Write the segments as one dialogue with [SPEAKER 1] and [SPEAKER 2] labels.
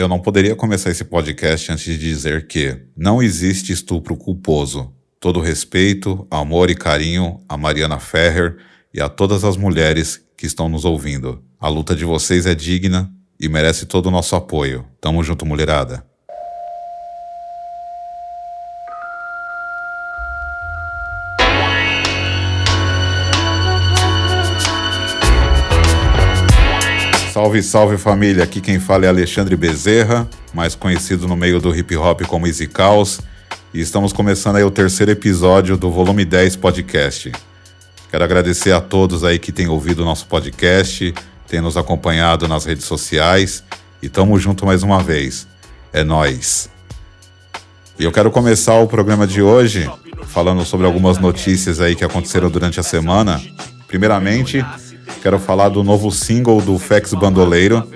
[SPEAKER 1] Eu não poderia começar esse podcast antes de dizer que não existe estupro culposo. Todo respeito, amor e carinho a Mariana Ferrer e a todas as mulheres que estão nos ouvindo. A luta de vocês é digna e merece todo o nosso apoio. Tamo junto, mulherada. Salve, salve família! Aqui quem fala é Alexandre Bezerra, mais conhecido no meio do hip hop como Easy Caos, e estamos começando aí o terceiro episódio do Volume 10 Podcast. Quero agradecer a todos aí que têm ouvido o nosso podcast, têm nos acompanhado nas redes sociais e tamo junto mais uma vez. É nós. E eu quero começar o programa de hoje falando sobre algumas notícias aí que aconteceram durante a semana. Primeiramente, Quero falar do novo single do Fex Bandoleiro.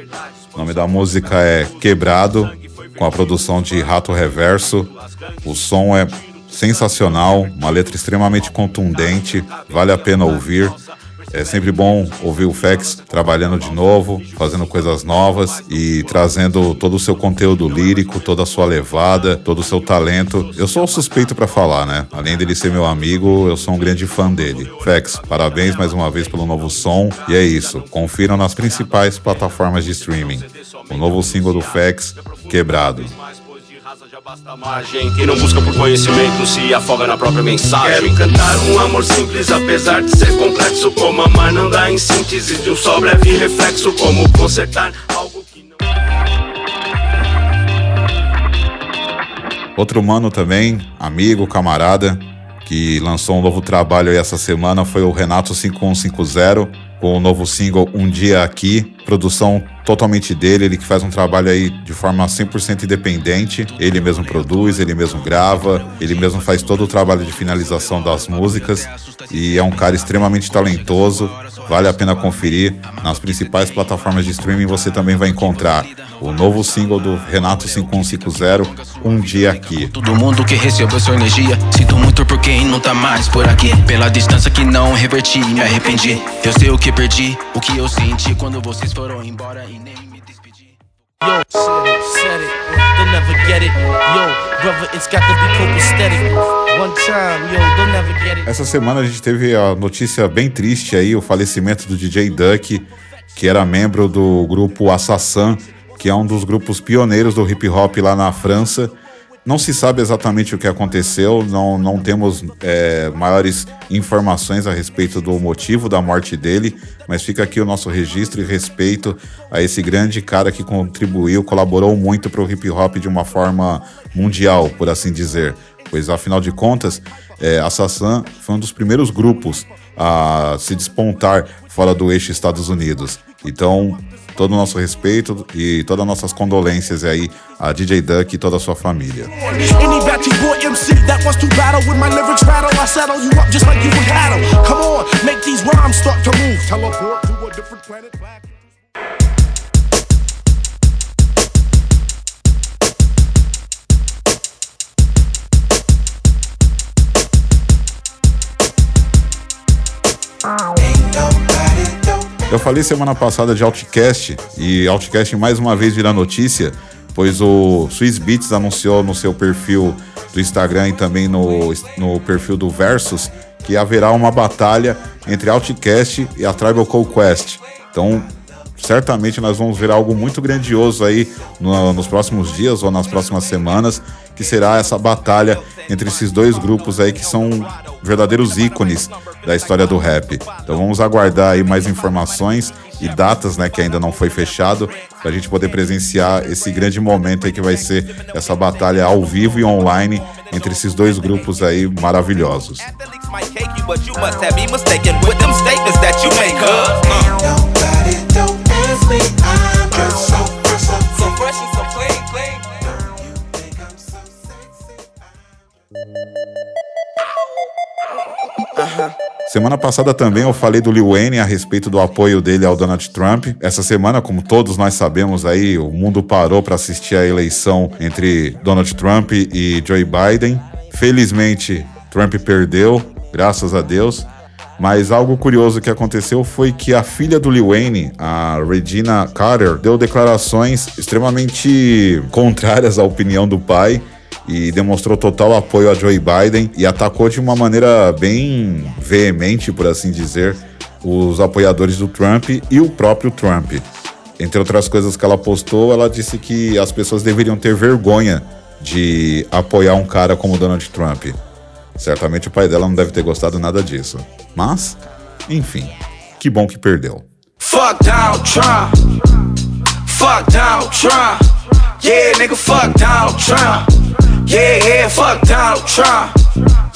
[SPEAKER 1] O nome da música é Quebrado, com a produção de Rato Reverso. O som é sensacional, uma letra extremamente contundente, vale a pena ouvir. É sempre bom ouvir o Fex trabalhando de novo, fazendo coisas novas e trazendo todo o seu conteúdo lírico, toda a sua levada, todo o seu talento. Eu sou suspeito para falar, né? Além dele ser meu amigo, eu sou um grande fã dele. Fex, parabéns mais uma vez pelo novo som. E é isso, confiram nas principais plataformas de streaming. O novo single do Fex, Quebrado basta margem. Quem não busca por conhecimento se afoga na própria mensagem. Quero encantar um amor simples, apesar de ser complexo. Como amar não dá em síntese de um só breve reflexo. Como consertar algo que não. Outro mano também, amigo, camarada, que lançou um novo trabalho aí essa semana foi o Renato 5150 com o novo single Um Dia Aqui, produção totalmente dele, ele que faz um trabalho aí de forma 100% independente, ele mesmo produz, ele mesmo grava, ele mesmo faz todo o trabalho de finalização das músicas e é um cara extremamente talentoso, vale a pena conferir. Nas principais plataformas de streaming você também vai encontrar o novo single do Renato 5150, Um Dia Aqui. Todo mundo que recebeu sua energia, sinto muito por quem não tá mais por aqui. Pela distância que não reverti, me arrependi. Eu sei o que perdi, o que eu senti quando vocês foram embora nem me despedi. Yo, it, it, they'll never get it. Yo, brother, it's got to be. One time, yo, they'll never get it. Essa semana a gente teve a notícia bem triste aí, o falecimento do DJ Duck, que era membro do grupo Assassin que é um dos grupos pioneiros do hip hop lá na França. Não se sabe exatamente o que aconteceu, não, não temos é, maiores informações a respeito do motivo da morte dele, mas fica aqui o nosso registro e respeito a esse grande cara que contribuiu, colaborou muito para o hip hop de uma forma mundial, por assim dizer. Pois afinal de contas, é, Assassin foi um dos primeiros grupos a se despontar fora do eixo Estados Unidos. Então, todo o nosso respeito e todas as nossas condolências aí a DJ Duck e toda a sua família. Eu falei semana passada de Outcast e Outcast mais uma vez virá notícia, pois o Swiss Beats anunciou no seu perfil do Instagram e também no, no perfil do Versus que haverá uma batalha entre Outcast e a Tribal Call Quest. Então, certamente nós vamos ver algo muito grandioso aí no, nos próximos dias ou nas próximas semanas, que será essa batalha entre esses dois grupos aí que são verdadeiros ícones da história do rap. Então vamos aguardar aí mais informações e datas, né, que ainda não foi fechado, para a gente poder presenciar esse grande momento aí que vai ser essa batalha ao vivo e online entre esses dois grupos aí maravilhosos. Semana passada também eu falei do Lil Wayne a respeito do apoio dele ao Donald Trump. Essa semana, como todos nós sabemos aí, o mundo parou para assistir a eleição entre Donald Trump e Joe Biden. Felizmente, Trump perdeu, graças a Deus. Mas algo curioso que aconteceu foi que a filha do Lil Wayne, a Regina Carter, deu declarações extremamente contrárias à opinião do pai e demonstrou total apoio a Joe Biden e atacou de uma maneira bem veemente, por assim dizer, os apoiadores do Trump e o próprio Trump. Entre outras coisas que ela postou, ela disse que as pessoas deveriam ter vergonha de apoiar um cara como Donald Trump. Certamente o pai dela não deve ter gostado nada disso. Mas, enfim, que bom que perdeu. Fuck Donald Trump. Fuck Donald Trump. Yeah, nigga, fuck Donald Trump. Yeah, yeah, fuck Donald Trump.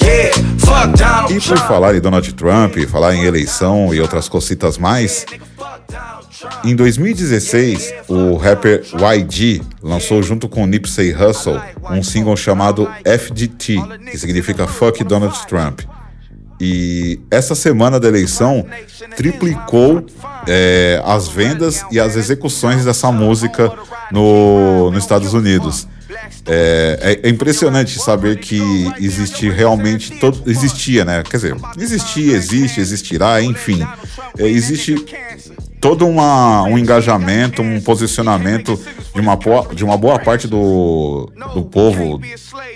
[SPEAKER 1] Yeah, fuck Donald Trump. E por falar em Donald Trump, falar em eleição e outras cositas mais, em 2016, o rapper YG lançou junto com Nipsey Hussle um single chamado FDT, que significa Fuck Donald Trump. E essa semana da eleição triplicou é, as vendas e as execuções dessa música no, nos Estados Unidos. É, é, impressionante saber que existe realmente todo, existia, né? Quer dizer, existia, existe, existirá, enfim, é, existe todo uma, um engajamento, um posicionamento de uma, de uma boa parte do, do povo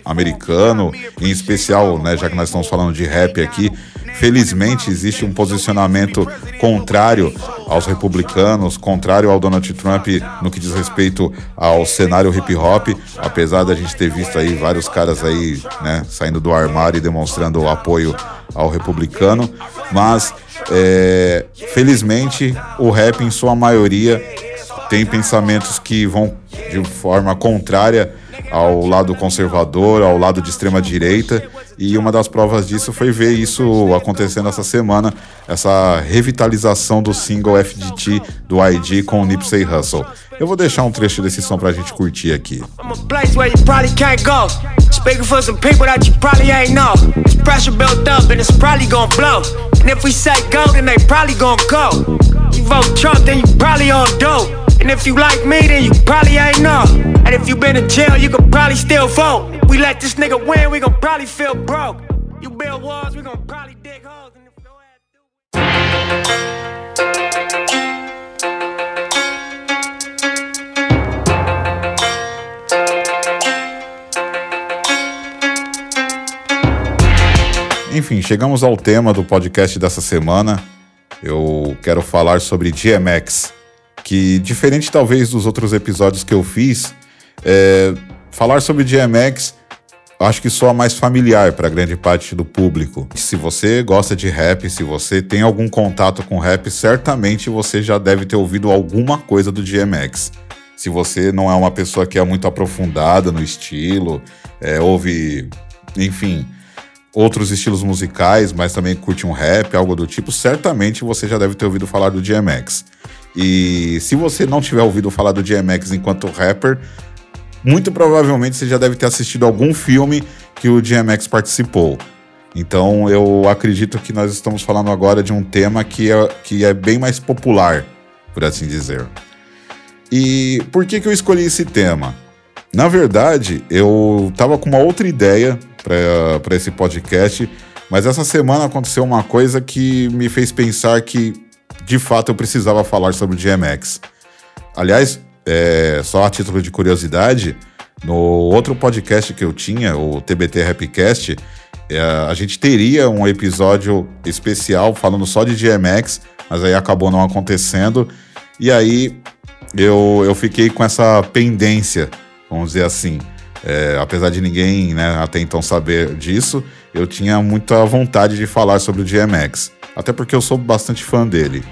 [SPEAKER 1] americano, em especial, né, já que nós estamos falando de rap aqui, felizmente existe um posicionamento contrário aos republicanos, contrário ao Donald Trump no que diz respeito ao cenário hip hop, apesar da gente ter visto aí vários caras aí, né, saindo do armário e demonstrando o apoio ao republicano, mas é, felizmente o rap em sua maioria tem pensamentos que vão de forma contrária ao lado conservador, ao lado de extrema direita, e uma das provas disso foi ver isso acontecendo essa semana, essa revitalização do single FDT do ID com o Nipsey Hussle. Eu vou deixar um trecho desse som pra gente curtir aqui. Speaking for some people that you probably ain't know. It's pressure built up and it's probably gonna blow. And if we say go, then they probably gonna go. You vote Trump, then you probably on dope. And if you like me, then you probably ain't know. And if you been in jail, you could probably still vote. We let this nigga win, we gon' probably feel broke. You build walls, we gon' probably dig holes. And if your Enfim, chegamos ao tema do podcast dessa semana. Eu quero falar sobre DMX, que diferente talvez dos outros episódios que eu fiz, é, falar sobre DMX acho que soa mais familiar para grande parte do público. Se você gosta de rap, se você tem algum contato com rap, certamente você já deve ter ouvido alguma coisa do DMX. Se você não é uma pessoa que é muito aprofundada no estilo, é, ouve, enfim, outros estilos musicais, mas também curte um rap, algo do tipo, certamente você já deve ter ouvido falar do DMX. E se você não tiver ouvido falar do DMX enquanto rapper, muito provavelmente você já deve ter assistido algum filme que o DMX participou. Então eu acredito que nós estamos falando agora de um tema que é, que é bem mais popular, por assim dizer. E por que, que eu escolhi esse tema? Na verdade, eu estava com uma outra ideia para esse podcast, mas essa semana aconteceu uma coisa que me fez pensar que, de fato, eu precisava falar sobre o DMX. Aliás, é, só a título de curiosidade, no outro podcast que eu tinha, o TBT Rapcast, é, a gente teria um episódio especial falando só de DMX, mas aí acabou não acontecendo. E aí eu, eu fiquei com essa pendência, vamos dizer assim. É, apesar de ninguém né, até então saber disso, eu tinha muita vontade de falar sobre o DMX. Até porque eu sou bastante fã dele.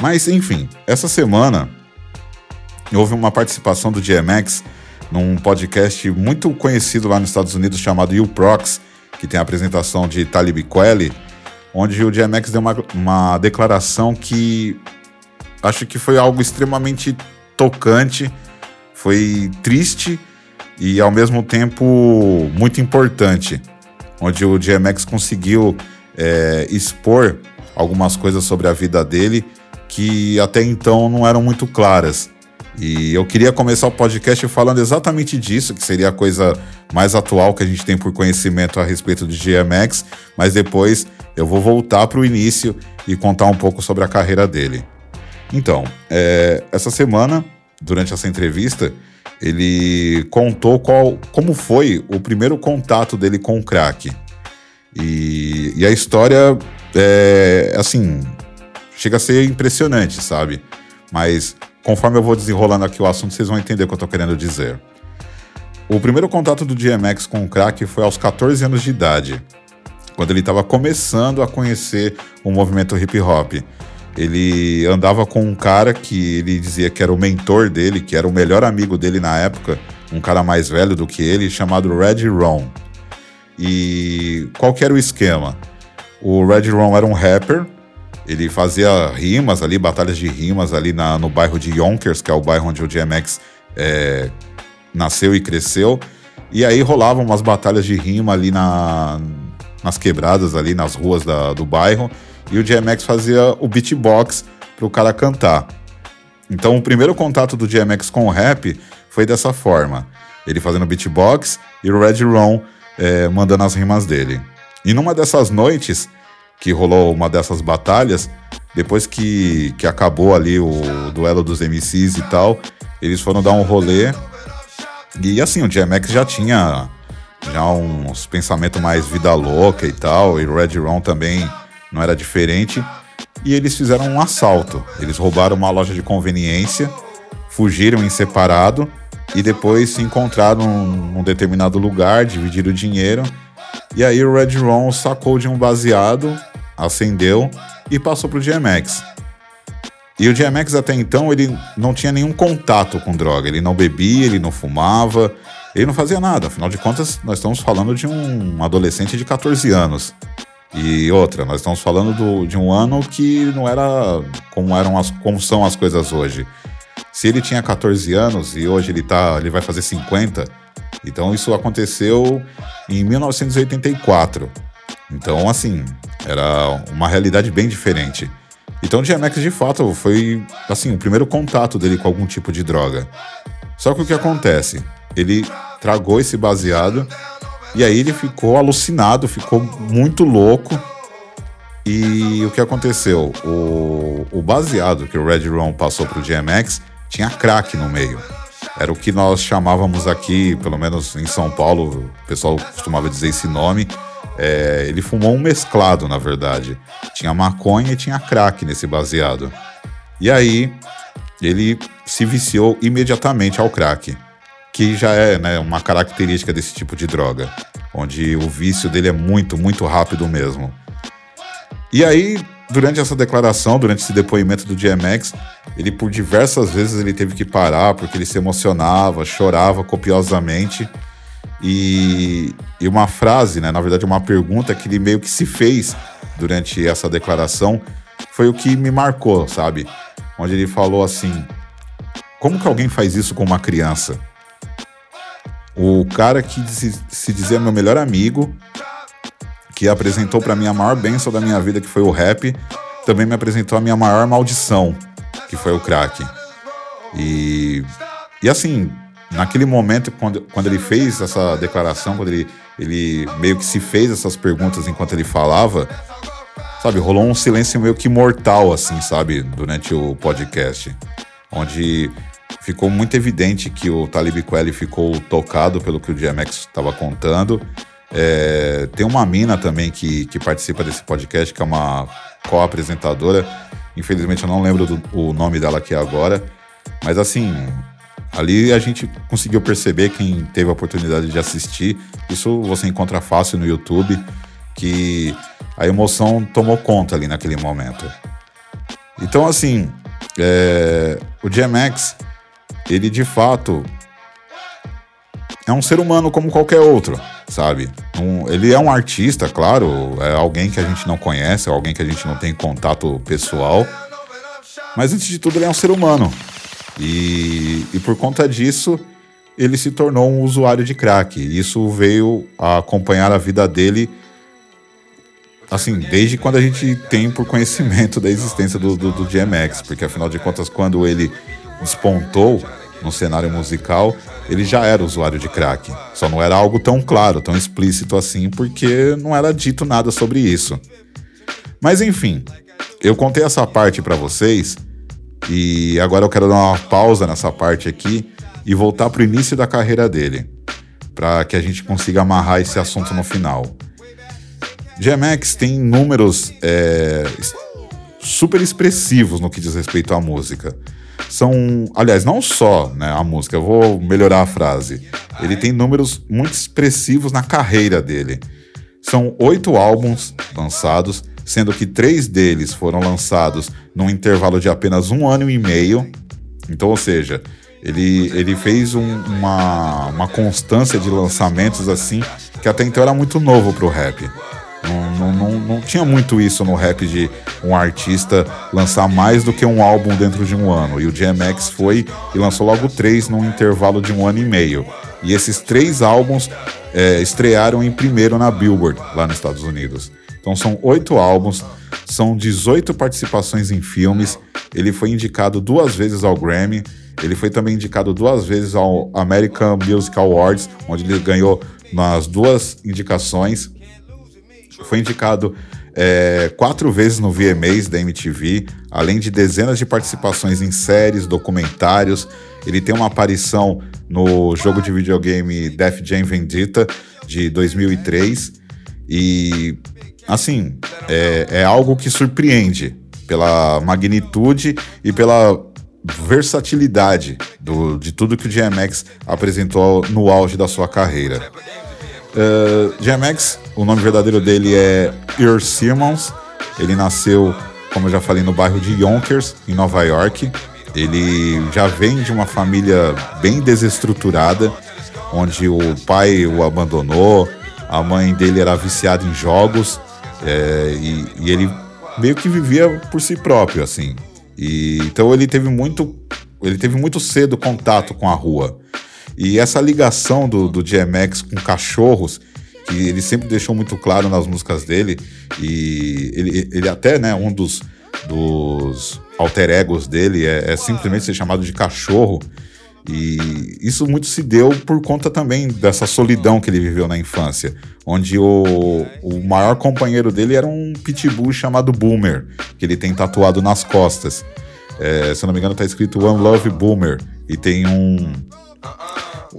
[SPEAKER 1] Mas enfim, essa semana houve uma participação do DMX num podcast muito conhecido lá nos Estados Unidos chamado You Prox, que tem a apresentação de Talib Kweli, onde o DMX deu uma, uma declaração que acho que foi algo extremamente tocante, foi triste e ao mesmo tempo muito importante, onde o DMX conseguiu é, expor algumas coisas sobre a vida dele que até então não eram muito claras. E eu queria começar o podcast falando exatamente disso, que seria a coisa mais atual que a gente tem por conhecimento a respeito de GMX, mas depois eu vou voltar para o início e contar um pouco sobre a carreira dele. Então, é, essa semana, durante essa entrevista, ele contou qual, como foi o primeiro contato dele com o crack. E, e a história é assim, chega a ser impressionante, sabe? Mas conforme eu vou desenrolando aqui o assunto, vocês vão entender o que eu tô querendo dizer. O primeiro contato do DMX com o crack foi aos 14 anos de idade, quando ele estava começando a conhecer o movimento hip hop. Ele andava com um cara que ele dizia que era o mentor dele, que era o melhor amigo dele na época, um cara mais velho do que ele, chamado Red Ron. E qual que era o esquema? O Red Ron era um rapper, ele fazia rimas ali, batalhas de rimas ali na, no bairro de Yonkers, que é o bairro onde o DMX é, nasceu e cresceu. E aí rolavam umas batalhas de rima ali na, nas quebradas ali, nas ruas da, do bairro e o DMX fazia o beatbox para o cara cantar. Então o primeiro contato do DMX com o rap foi dessa forma. Ele fazendo beatbox e o Red Ron é, mandando as rimas dele. E numa dessas noites, que rolou uma dessas batalhas, depois que, que acabou ali o duelo dos MCs e tal, eles foram dar um rolê. E assim, o DMX já tinha já uns pensamentos mais vida louca e tal, e o Red Ron também não era diferente. E eles fizeram um assalto. Eles roubaram uma loja de conveniência, fugiram em separado e depois se encontraram num determinado lugar, dividiram o dinheiro. E aí o Red Ron sacou de um baseado, acendeu e passou pro GMX. E o GMX até então ele não tinha nenhum contato com droga, ele não bebia, ele não fumava, ele não fazia nada. Afinal de contas, nós estamos falando de um adolescente de 14 anos. E outra, nós estamos falando do, de um ano que não era como eram as, como são as coisas hoje. Se ele tinha 14 anos e hoje ele tá, ele vai fazer 50, então isso aconteceu em 1984. Então, assim, era uma realidade bem diferente. Então, o DMX de fato foi assim o primeiro contato dele com algum tipo de droga. Só que o que acontece? Ele tragou esse baseado e aí ele ficou alucinado, ficou muito louco. E o que aconteceu? O, o baseado que o Red Ron passou pro GMX tinha crack no meio. Era o que nós chamávamos aqui, pelo menos em São Paulo, o pessoal costumava dizer esse nome. É, ele fumou um mesclado, na verdade. Tinha maconha e tinha crack nesse baseado. E aí ele se viciou imediatamente ao crack que já é né, uma característica desse tipo de droga, onde o vício dele é muito, muito rápido mesmo. E aí, durante essa declaração, durante esse depoimento do DMX, ele por diversas vezes ele teve que parar porque ele se emocionava, chorava copiosamente. E, e uma frase, né, na verdade uma pergunta que ele meio que se fez durante essa declaração foi o que me marcou, sabe? Onde ele falou assim: Como que alguém faz isso com uma criança? O cara que se, se dizia meu melhor amigo, que apresentou para mim a maior bênção da minha vida, que foi o rap, também me apresentou a minha maior maldição, que foi o crack. E, e assim, naquele momento, quando, quando ele fez essa declaração, quando ele, ele meio que se fez essas perguntas enquanto ele falava, sabe, rolou um silêncio meio que mortal, assim, sabe, durante o podcast. Onde ficou muito evidente que o Talib Kweli ficou tocado pelo que o DMX estava contando. É, tem uma mina também que, que participa desse podcast, que é uma co-apresentadora. Infelizmente eu não lembro do, o nome dela aqui agora. Mas assim, ali a gente conseguiu perceber, quem teve a oportunidade de assistir, isso você encontra fácil no YouTube, que a emoção tomou conta ali naquele momento. Então assim, é, o DMX ele de fato é um ser humano como qualquer outro, sabe? Um, ele é um artista, claro, é alguém que a gente não conhece, é alguém que a gente não tem contato pessoal, mas antes de tudo ele é um ser humano. E, e por conta disso, ele se tornou um usuário de crack. Isso veio a acompanhar a vida dele, assim, desde quando a gente tem por conhecimento da existência do, do, do DMX, porque afinal de contas, quando ele despontou no cenário musical, ele já era usuário de crack. Só não era algo tão claro, tão explícito assim, porque não era dito nada sobre isso. Mas enfim, eu contei essa parte para vocês e agora eu quero dar uma pausa nessa parte aqui e voltar para o início da carreira dele, para que a gente consiga amarrar esse assunto no final. GMX tem números é, super expressivos no que diz respeito à música. São, aliás, não só né, a música, eu vou melhorar a frase. Ele tem números muito expressivos na carreira dele. São oito álbuns lançados, sendo que três deles foram lançados num intervalo de apenas um ano e meio. Então, ou seja, ele, ele fez um, uma, uma constância de lançamentos assim que até então era muito novo para o rap. Não, não, não, tinha muito isso no rap de um artista lançar mais do que um álbum dentro de um ano. E o DMX foi e lançou logo três num intervalo de um ano e meio. E esses três álbuns é, estrearam em primeiro na Billboard, lá nos Estados Unidos. Então são oito álbuns, são 18 participações em filmes. Ele foi indicado duas vezes ao Grammy. Ele foi também indicado duas vezes ao American Music Awards, onde ele ganhou nas duas indicações. Foi indicado é, quatro vezes no VMAs da MTV, além de dezenas de participações em séries, documentários. Ele tem uma aparição no jogo de videogame Death Jam Vendetta de 2003 e assim é, é algo que surpreende pela magnitude e pela versatilidade do, de tudo que o DMX apresentou no auge da sua carreira. Uh, o nome verdadeiro dele é Earl Simmons. Ele nasceu, como eu já falei, no bairro de Yonkers, em Nova York. Ele já vem de uma família bem desestruturada, onde o pai o abandonou, a mãe dele era viciada em jogos é, e, e, ele meio que vivia por si próprio, assim. E, então ele teve muito, ele teve muito cedo contato com a rua. E essa ligação do, do DMX com cachorros, que ele sempre deixou muito claro nas músicas dele, e ele, ele até, né, um dos, dos alter egos dele é, é simplesmente ser chamado de cachorro. E isso muito se deu por conta também dessa solidão que ele viveu na infância, onde o, o maior companheiro dele era um pitbull chamado Boomer, que ele tem tatuado nas costas. É, se eu não me engano, está escrito One Love Boomer, e tem um,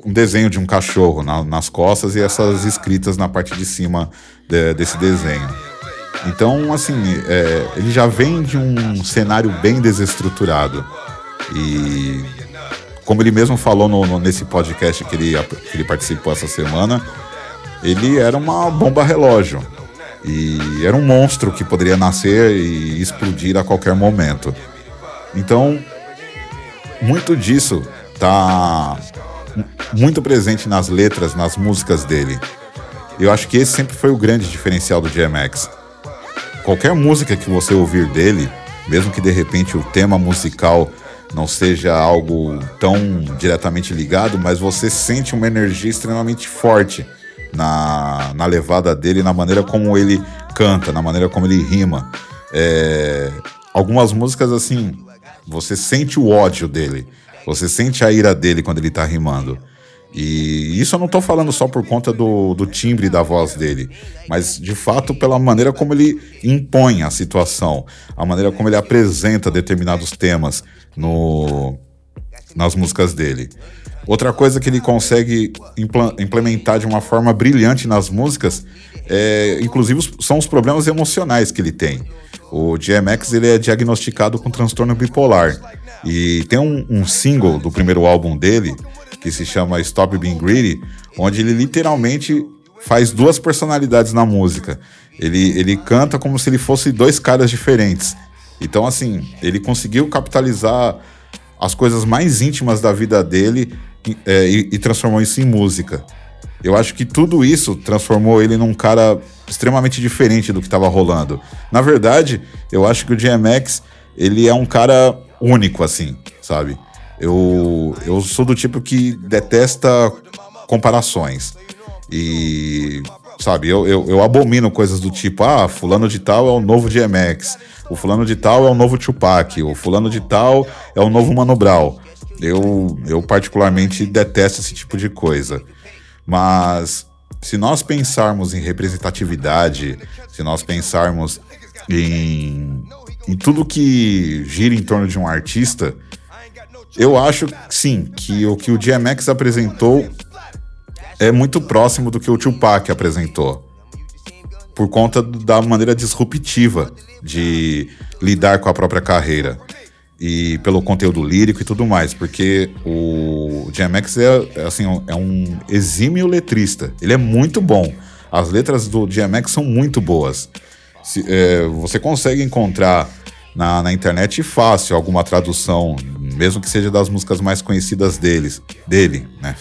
[SPEAKER 1] um desenho de um cachorro na, nas costas e essas escritas na parte de cima de, desse desenho. Então, assim, é, ele já vem de um cenário bem desestruturado. E como ele mesmo falou no, no, nesse podcast que ele, que ele participou essa semana, ele era uma bomba relógio. E era um monstro que poderia nascer e explodir a qualquer momento. Então, muito disso tá muito presente nas letras, nas músicas dele. Eu acho que esse sempre foi o grande diferencial do DMX. Qualquer música que você ouvir dele, mesmo que de repente o tema musical não seja algo tão diretamente ligado, mas você sente uma energia extremamente forte na, na levada dele, na maneira como ele canta, na maneira como ele rima. É, algumas músicas assim, você sente o ódio dele. Você sente a ira dele quando ele tá rimando. E isso eu não tô falando só por conta do, do timbre da voz dele, mas de fato pela maneira como ele impõe a situação, a maneira como ele apresenta determinados temas no, nas músicas dele. Outra coisa que ele consegue implementar de uma forma brilhante nas músicas, é, inclusive, são os problemas emocionais que ele tem. O DMX ele é diagnosticado com transtorno bipolar. E tem um, um single do primeiro álbum dele, que se chama Stop Being Greedy, onde ele literalmente faz duas personalidades na música. Ele, ele canta como se ele fosse dois caras diferentes. Então, assim, ele conseguiu capitalizar as coisas mais íntimas da vida dele é, e, e transformou isso em música. Eu acho que tudo isso transformou ele num cara extremamente diferente do que estava rolando. Na verdade, eu acho que o DMX, ele é um cara único, assim, sabe? Eu, eu sou do tipo que detesta comparações. E, sabe, eu, eu, eu abomino coisas do tipo, ah, fulano de tal é o novo DMX, o fulano de tal é o novo Tupac, o fulano de tal é o novo Mano Brown. Eu, eu particularmente detesto esse tipo de coisa. Mas se nós pensarmos em representatividade, se nós pensarmos em, em tudo que gira em torno de um artista, eu acho sim que o que o DMX apresentou é muito próximo do que o Tupac apresentou. Por conta da maneira disruptiva de lidar com a própria carreira. E pelo conteúdo lírico e tudo mais. Porque o DMX é, é, assim, é um exímio letrista. Ele é muito bom. As letras do DMX são muito boas. Se, é, você consegue encontrar na, na, internet fácil alguma tradução, mesmo que seja das músicas mais conhecidas deles, dele, né?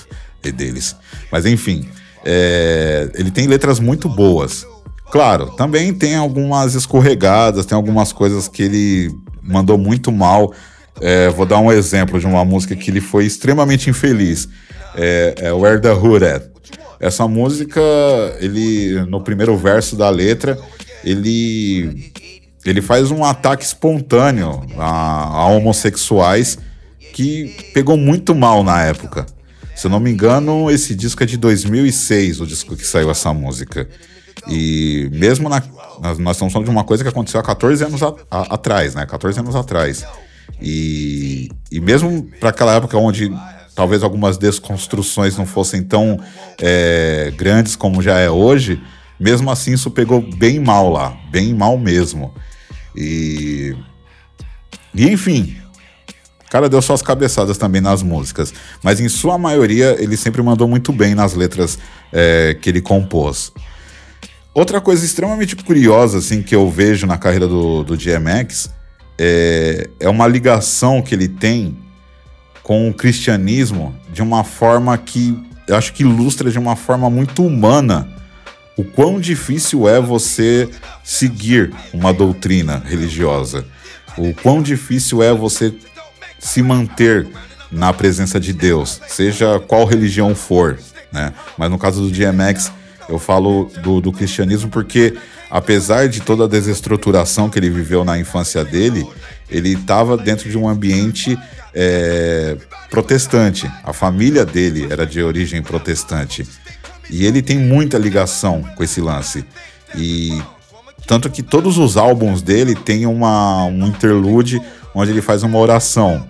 [SPEAKER 1] E deles. Mas enfim, é, ele tem letras muito boas. Claro, também tem algumas escorregadas, tem algumas coisas que ele mandou muito mal. É, vou dar um exemplo de uma música que ele foi extremamente infeliz. É, é Where the Hood At. Essa música, ele no primeiro verso da letra, ele ele faz um ataque espontâneo a, a homossexuais que pegou muito mal na época. Se eu não me engano, esse disco é de 2006, o disco que saiu essa música. E mesmo na. Nós estamos falando de uma coisa que aconteceu há 14 anos a, a, atrás, né? 14 anos atrás. E, e mesmo para aquela época onde talvez algumas desconstruções não fossem tão é, grandes como já é hoje, mesmo assim isso pegou bem mal lá, bem mal mesmo. E, e enfim, o cara deu suas cabeçadas também nas músicas, mas em sua maioria ele sempre mandou muito bem nas letras é, que ele compôs. Outra coisa extremamente curiosa, assim, que eu vejo na carreira do, do DMX é, é uma ligação que ele tem com o cristianismo de uma forma que eu acho que ilustra de uma forma muito humana o quão difícil é você seguir uma doutrina religiosa, o quão difícil é você se manter na presença de Deus, seja qual religião for, né? Mas no caso do DMX, eu falo do, do cristianismo porque, apesar de toda a desestruturação que ele viveu na infância dele, ele estava dentro de um ambiente é, protestante. A família dele era de origem protestante. E ele tem muita ligação com esse lance. E tanto que todos os álbuns dele têm uma, um interlude onde ele faz uma oração,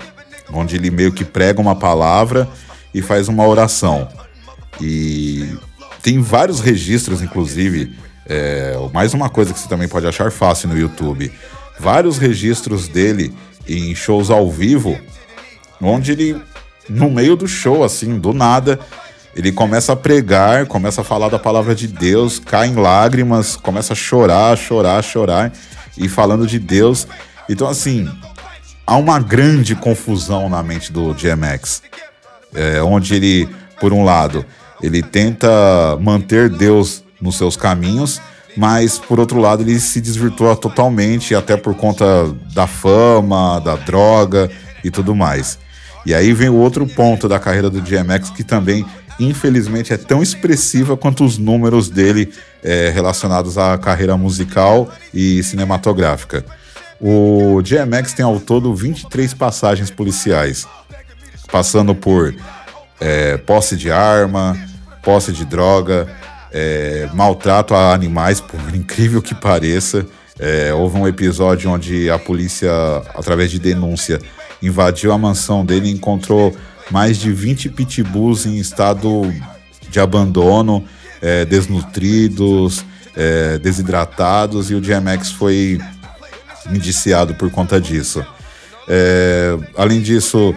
[SPEAKER 1] onde ele meio que prega uma palavra e faz uma oração. E tem vários registros, inclusive. É, mais uma coisa que você também pode achar fácil no YouTube. Vários registros dele em shows ao vivo, onde ele, no meio do show, assim, do nada, ele começa a pregar, começa a falar da palavra de Deus, cai em lágrimas, começa a chorar, chorar, chorar, e falando de Deus. Então, assim, há uma grande confusão na mente do DMX, é, onde ele, por um lado, ele tenta manter Deus nos seus caminhos, mas por outro lado ele se desvirtua totalmente, até por conta da fama, da droga e tudo mais. E aí vem o outro ponto da carreira do DMX que também, infelizmente, é tão expressiva quanto os números dele é, relacionados à carreira musical e cinematográfica. O DMX tem ao todo 23 passagens policiais, passando por é, posse de arma, posse de droga, é, maltrato a animais, por incrível que pareça. É, houve um episódio onde a polícia, através de denúncia, invadiu a mansão dele e encontrou mais de 20 pitbulls em estado de abandono, é, desnutridos, é, desidratados, e o DMX foi indiciado por conta disso. É, além disso,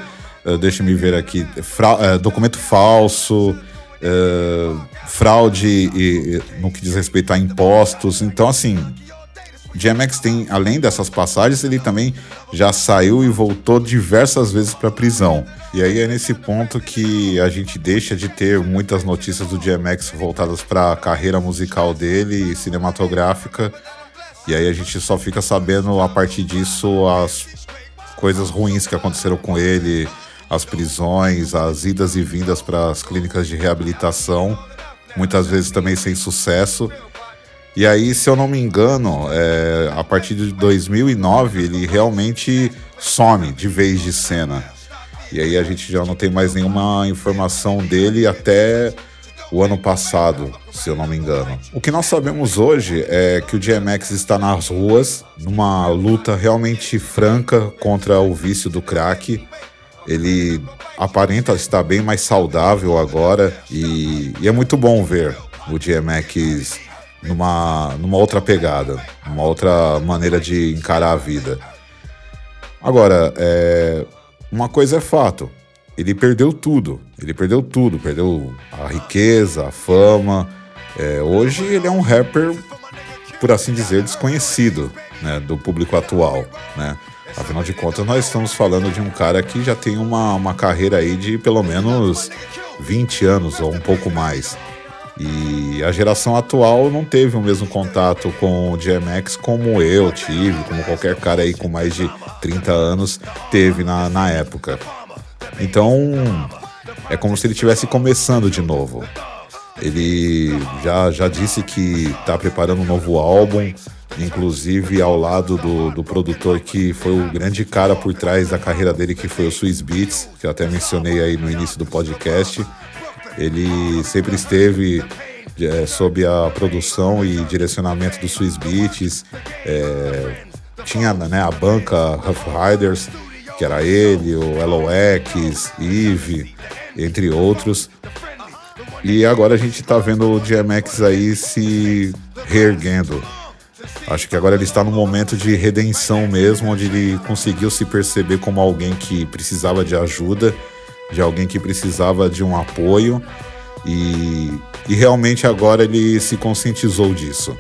[SPEAKER 1] uh, deixa me ver aqui, uh, documento falso, uh, fraude e, e, no que diz respeito a impostos. Então, assim, GMX tem, além dessas passagens, ele também já saiu e voltou diversas vezes para prisão. E aí é nesse ponto que a gente deixa de ter muitas notícias do GMX voltadas para a carreira musical dele e cinematográfica. E aí a gente só fica sabendo a partir disso as coisas ruins que aconteceram com ele, as prisões, as idas e vindas para as clínicas de reabilitação, muitas vezes também sem sucesso. E aí, se eu não me engano, é, a partir de 2009 ele realmente some de vez de cena. E aí a gente já não tem mais nenhuma informação dele até o ano passado, se eu não me engano. O que nós sabemos hoje é que o DMX está nas ruas, numa luta realmente franca contra o vício do crack. Ele aparenta estar bem mais saudável agora e, e é muito bom ver o DMX numa, numa outra pegada, uma outra maneira de encarar a vida. Agora, é, uma coisa é fato, ele perdeu tudo, ele perdeu tudo, perdeu a riqueza, a fama. É, hoje ele é um rapper, por assim dizer, desconhecido né, do público atual, né? Afinal de contas, nós estamos falando de um cara que já tem uma, uma carreira aí de pelo menos 20 anos ou um pouco mais. E a geração atual não teve o mesmo contato com o DMX como eu tive, como qualquer cara aí com mais de 30 anos teve na, na época. Então, é como se ele estivesse começando de novo. Ele já, já disse que está preparando um novo álbum, inclusive ao lado do, do produtor que foi o grande cara por trás da carreira dele, que foi o Swiss Beats, que eu até mencionei aí no início do podcast. Ele sempre esteve é, sob a produção e direcionamento do Swiss Beats. É, tinha né, a banca Rough Riders, que era ele, o LOX, Eve, entre outros. E agora a gente tá vendo o DMX aí se reerguendo. Acho que agora ele está num momento de redenção mesmo, onde ele conseguiu se perceber como alguém que precisava de ajuda de alguém que precisava de um apoio e, e realmente agora ele se conscientizou disso.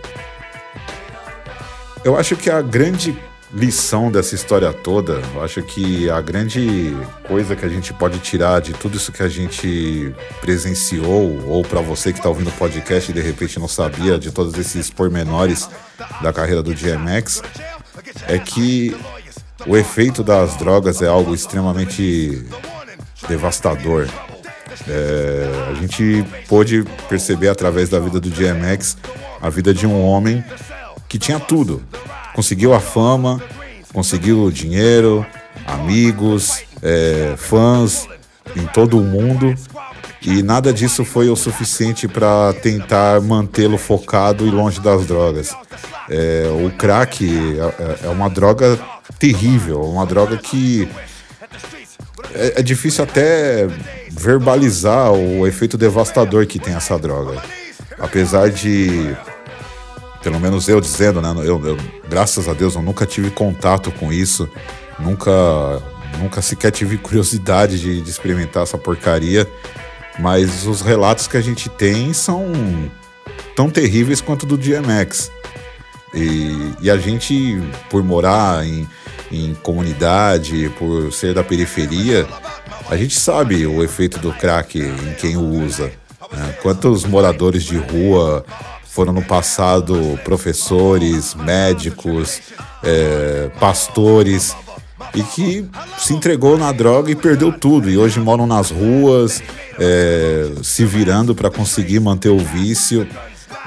[SPEAKER 1] Eu acho que a grande lição dessa história toda, eu acho que a grande coisa que a gente pode tirar de tudo isso que a gente presenciou, ou para você que está ouvindo o podcast e de repente não sabia de todos esses pormenores da carreira do DMX, é que o efeito das drogas é algo extremamente devastador. É, a gente pôde perceber através da vida do DMX a vida de um homem que tinha tudo. Conseguiu a fama, conseguiu dinheiro, amigos, é, fãs em todo o mundo. E nada disso foi o suficiente para tentar mantê-lo focado e longe das drogas. É, o crack é, é uma droga terrível, uma droga que é, é difícil até verbalizar o efeito devastador que tem essa droga. Apesar de, pelo menos eu dizendo, né? Eu, eu, graças a Deus eu nunca tive contato com isso, nunca, nunca sequer tive curiosidade de, de experimentar essa porcaria. Mas os relatos que a gente tem são tão terríveis quanto do DMX. E, e a gente, por morar em, em comunidade, por ser da periferia, a gente sabe o efeito do crack em quem o usa. Né? Quantos moradores de rua foram no passado professores, médicos, é, pastores e que se entregou na droga e perdeu tudo e hoje moram nas ruas, é, se virando para conseguir manter o vício.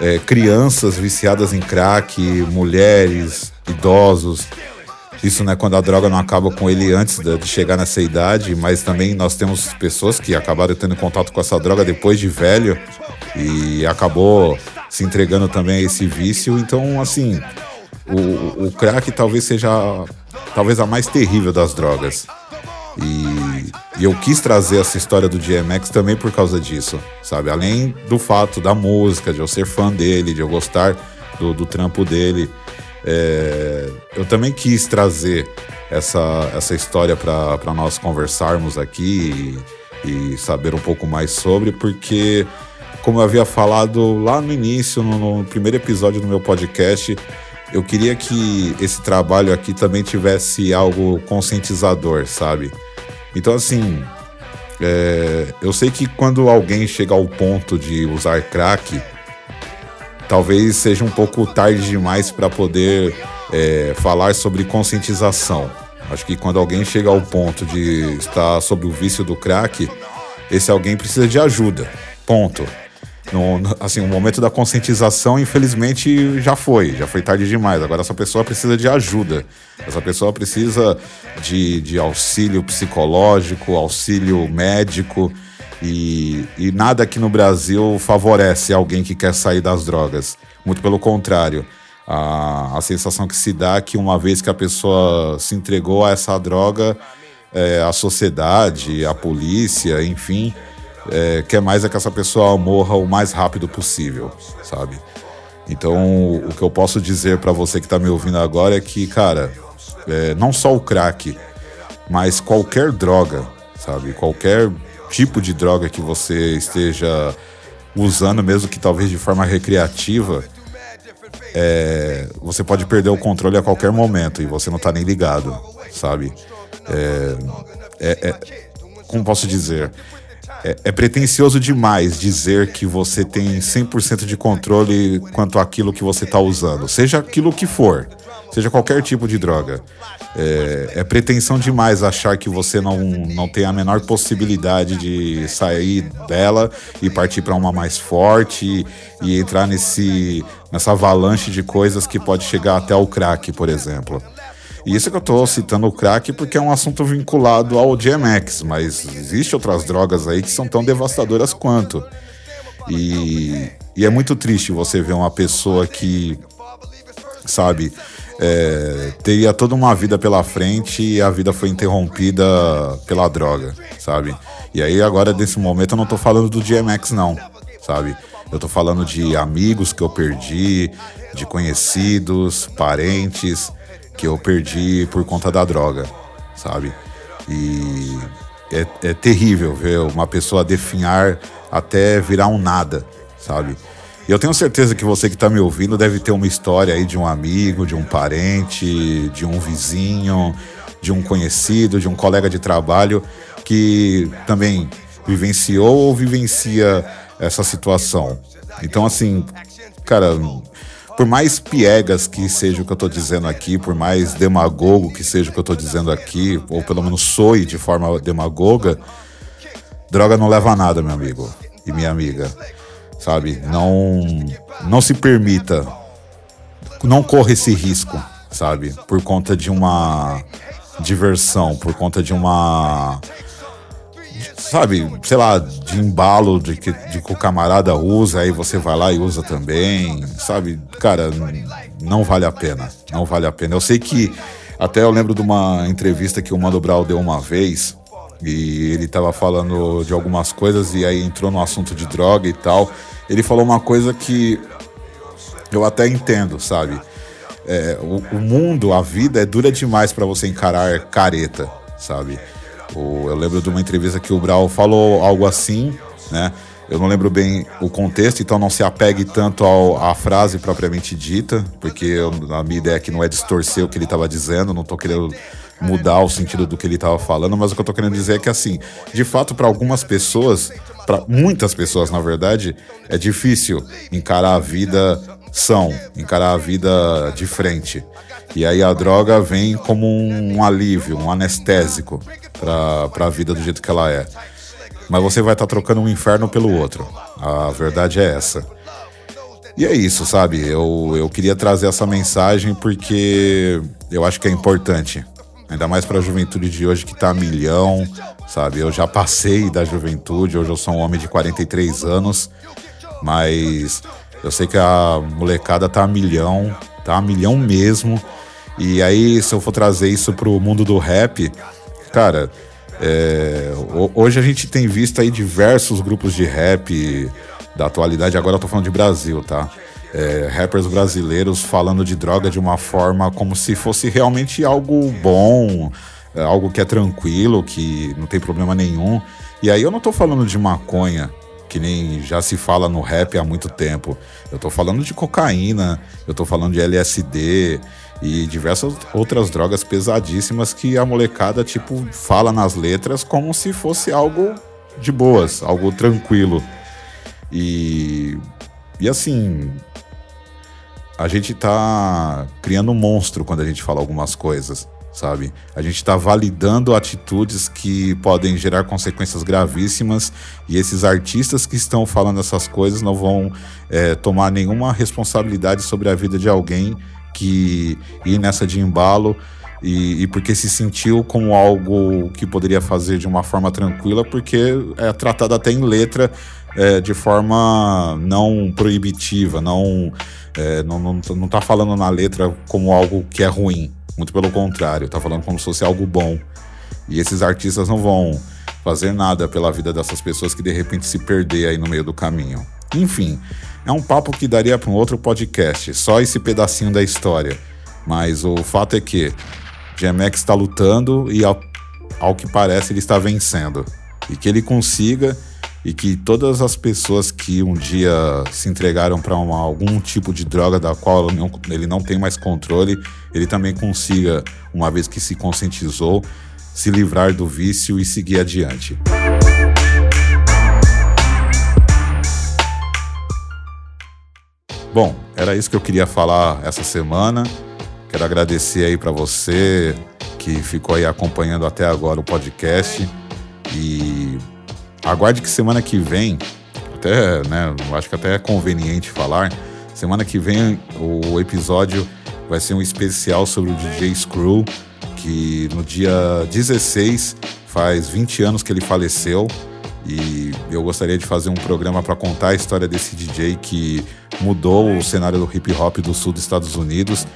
[SPEAKER 1] É, crianças viciadas em crack, mulheres, idosos. Isso, né, quando a droga não acaba com ele antes de, chegar nessa idade, mas também nós temos pessoas que acabaram tendo contato com essa droga depois de velho e acabou se entregando também a esse vício. Então, assim, o, o crack talvez seja talvez a mais terrível das drogas. E, e, eu quis trazer essa história do DMX também por causa disso, sabe? Além do fato da música, de eu ser fã dele, de eu gostar do, do trampo dele. É, eu também quis trazer essa, essa história para nós conversarmos aqui e, e, saber um pouco mais sobre, porque, como eu havia falado lá no início, no, no primeiro episódio do meu podcast, eu queria que esse trabalho aqui também tivesse algo conscientizador, sabe? Então, assim, é, eu sei que quando alguém chega ao ponto de usar crack, talvez seja um pouco tarde demais para poder é, falar sobre conscientização. Acho que quando alguém chega ao ponto de estar sob o vício do crack, esse alguém precisa de ajuda. Ponto. No, assim, o momento da conscientização, infelizmente, já foi, já foi tarde demais. Agora essa pessoa precisa de ajuda. Essa pessoa precisa de, de auxílio psicológico, auxílio médico E, e nada aqui no Brasil favorece alguém que quer sair das drogas. Muito pelo contrário. A, a sensação que se dá é que uma vez que a pessoa se entregou a essa droga, é, a sociedade, a polícia, enfim, é, quer mais é que essa pessoa morra o mais rápido possível, sabe? Então, o que eu posso dizer para você que está me ouvindo agora é que, cara, é, não só o crack, mas qualquer droga, sabe? Qualquer tipo de droga que você esteja usando, mesmo que talvez de forma recreativa, é, você pode perder o controle a qualquer momento e você não tá nem ligado, sabe? É, é, é como posso dizer? É, é pretencioso demais dizer que você tem 100% de controle quanto àquilo que você está usando, seja aquilo que for, seja qualquer tipo de droga. É, é, pretensão demais achar que você não, não tem a menor possibilidade de sair dela e partir para uma mais forte e, e, entrar nesse, nessa avalanche de coisas que pode chegar até o crack, por exemplo. E isso que eu estou citando o crack porque é um assunto vinculado ao DMX, mas existe outras drogas aí que são tão devastadoras quanto. E, e é muito triste você ver uma pessoa que, sabe, é, teria toda uma vida pela frente e a vida foi interrompida pela droga, sabe? E aí agora, nesse momento, eu não tô falando do DMX, não, sabe? Eu tô falando de amigos que eu perdi, de conhecidos, parentes que eu perdi por conta da droga, sabe? E é, é terrível ver uma pessoa definhar até virar um nada, sabe? E eu tenho certeza que você que está me ouvindo deve ter uma história aí de um amigo, de um parente, de um vizinho, de um conhecido, de um colega de trabalho que também vivenciou ou vivencia essa situação. Então, assim, cara, por mais piegas que seja o que eu estou dizendo aqui, por mais demagogo que seja o que eu estou dizendo aqui, ou pelo menos soe de forma demagoga, droga não leva a nada, meu amigo e minha amiga. Sabe? Não, não se permita, não corra esse risco, sabe? Por conta de uma diversão, por conta de uma sabe, sei lá, de embalo de que, de que o camarada usa, aí você vai lá e usa também, sabe? Cara, não vale a pena, não vale a pena. Eu sei que, até eu lembro de uma entrevista que o Mano Brown deu uma vez, e ele tava falando de algumas coisas, e aí entrou no assunto de droga e tal. Ele falou uma coisa que eu até entendo, sabe? É, o, o mundo, a vida é dura demais para você encarar careta, sabe? O, eu lembro de uma entrevista que o Brau falou algo assim, né? Eu não lembro bem o contexto, então não se apegue tanto ao, à frase propriamente dita, porque eu, a minha ideia aqui não é distorcer o que ele estava dizendo, não estou querendo mudar o sentido do que ele estava falando, mas o que eu estou querendo dizer é que, assim, de fato, para algumas pessoas, para muitas pessoas, na verdade, é difícil encarar a vida são, encarar a vida de frente. E aí a droga vem como um alívio, um anestésico para a vida do jeito que ela é. Mas você vai estar tá trocando um inferno pelo outro. A verdade é essa. E é isso, sabe? Eu, eu queria trazer essa mensagem porque eu acho que é importante. Ainda mais para a juventude de hoje que tá a milhão, sabe? Eu já passei da juventude, hoje eu sou um homem de 43 anos, mas eu sei que a molecada tá a milhão, tá a milhão mesmo. E aí, se eu for trazer isso pro mundo do rap, cara, é, hoje a gente tem visto aí diversos grupos de rap da atualidade, agora eu tô falando de Brasil, tá? É, rappers brasileiros falando de droga de uma forma como se fosse realmente algo bom, é, algo que é tranquilo, que não tem problema nenhum. E aí eu não tô falando de maconha, que nem já se fala no rap há muito tempo. Eu tô falando de cocaína, eu tô falando de LSD, e diversas outras drogas pesadíssimas que a molecada, tipo, fala nas letras como se fosse algo de boas, algo tranquilo. E, e assim, a gente tá criando um monstro quando a gente fala algumas coisas, sabe? A gente tá validando atitudes que podem gerar consequências gravíssimas e esses artistas que estão falando essas coisas não vão é, tomar nenhuma responsabilidade sobre a vida de alguém que ir nessa de embalo e, e, porque se sentiu como algo que poderia fazer de uma forma tranquila, porque é tratado até em letra é, de forma não proibitiva, não, é, não, não, não tá falando na letra como algo que é ruim, muito pelo contrário, tá falando como se fosse algo bom. E esses artistas não vão fazer nada pela vida dessas pessoas que de repente se perder aí no meio do caminho. Enfim, é um papo que daria para um outro podcast, só esse pedacinho da história. Mas o fato é que GMX está lutando e, ao, ao que parece, ele está vencendo. E que ele consiga e que todas as pessoas que um dia se entregaram para algum tipo de droga da qual ele não, ele não tem mais controle, ele também consiga, uma vez que se conscientizou, se livrar do vício e seguir adiante. Bom, era isso que eu queria falar essa semana. Quero agradecer aí para você que ficou aí acompanhando até agora o podcast e aguarde que semana que vem, até, né, acho que até é conveniente falar, semana que vem o episódio vai ser um especial sobre o DJ Screw, que no dia 16 faz 20 anos que ele faleceu e eu gostaria de fazer um programa para contar a história desse DJ que mudou o cenário do hip hop do sul dos Estados Unidos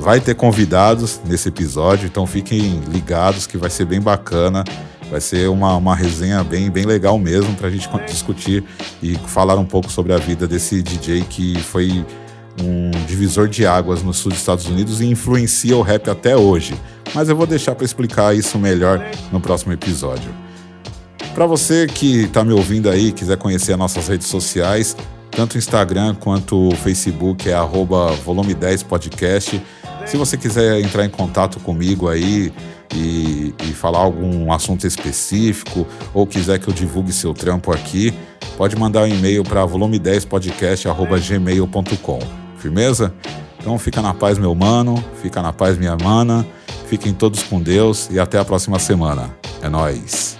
[SPEAKER 1] Vai ter convidados nesse episódio, então fiquem ligados que vai ser bem bacana. Vai ser uma, uma resenha bem, bem legal mesmo para a gente discutir e falar um pouco sobre a vida desse DJ que foi um divisor de águas no sul dos Estados Unidos e influencia o rap até hoje. Mas eu vou deixar para explicar isso melhor no próximo episódio. Para você que está me ouvindo aí, quiser conhecer as nossas redes sociais, tanto o Instagram quanto o Facebook é volume10podcast. Se você quiser entrar em contato comigo aí e, e falar algum assunto específico ou quiser que eu divulgue seu trampo aqui, pode mandar um e-mail para volume10podcast@gmail.com. Firmeza? Então fica na paz, meu mano, fica na paz, minha mana. Fiquem todos com Deus e até a próxima semana. É nós.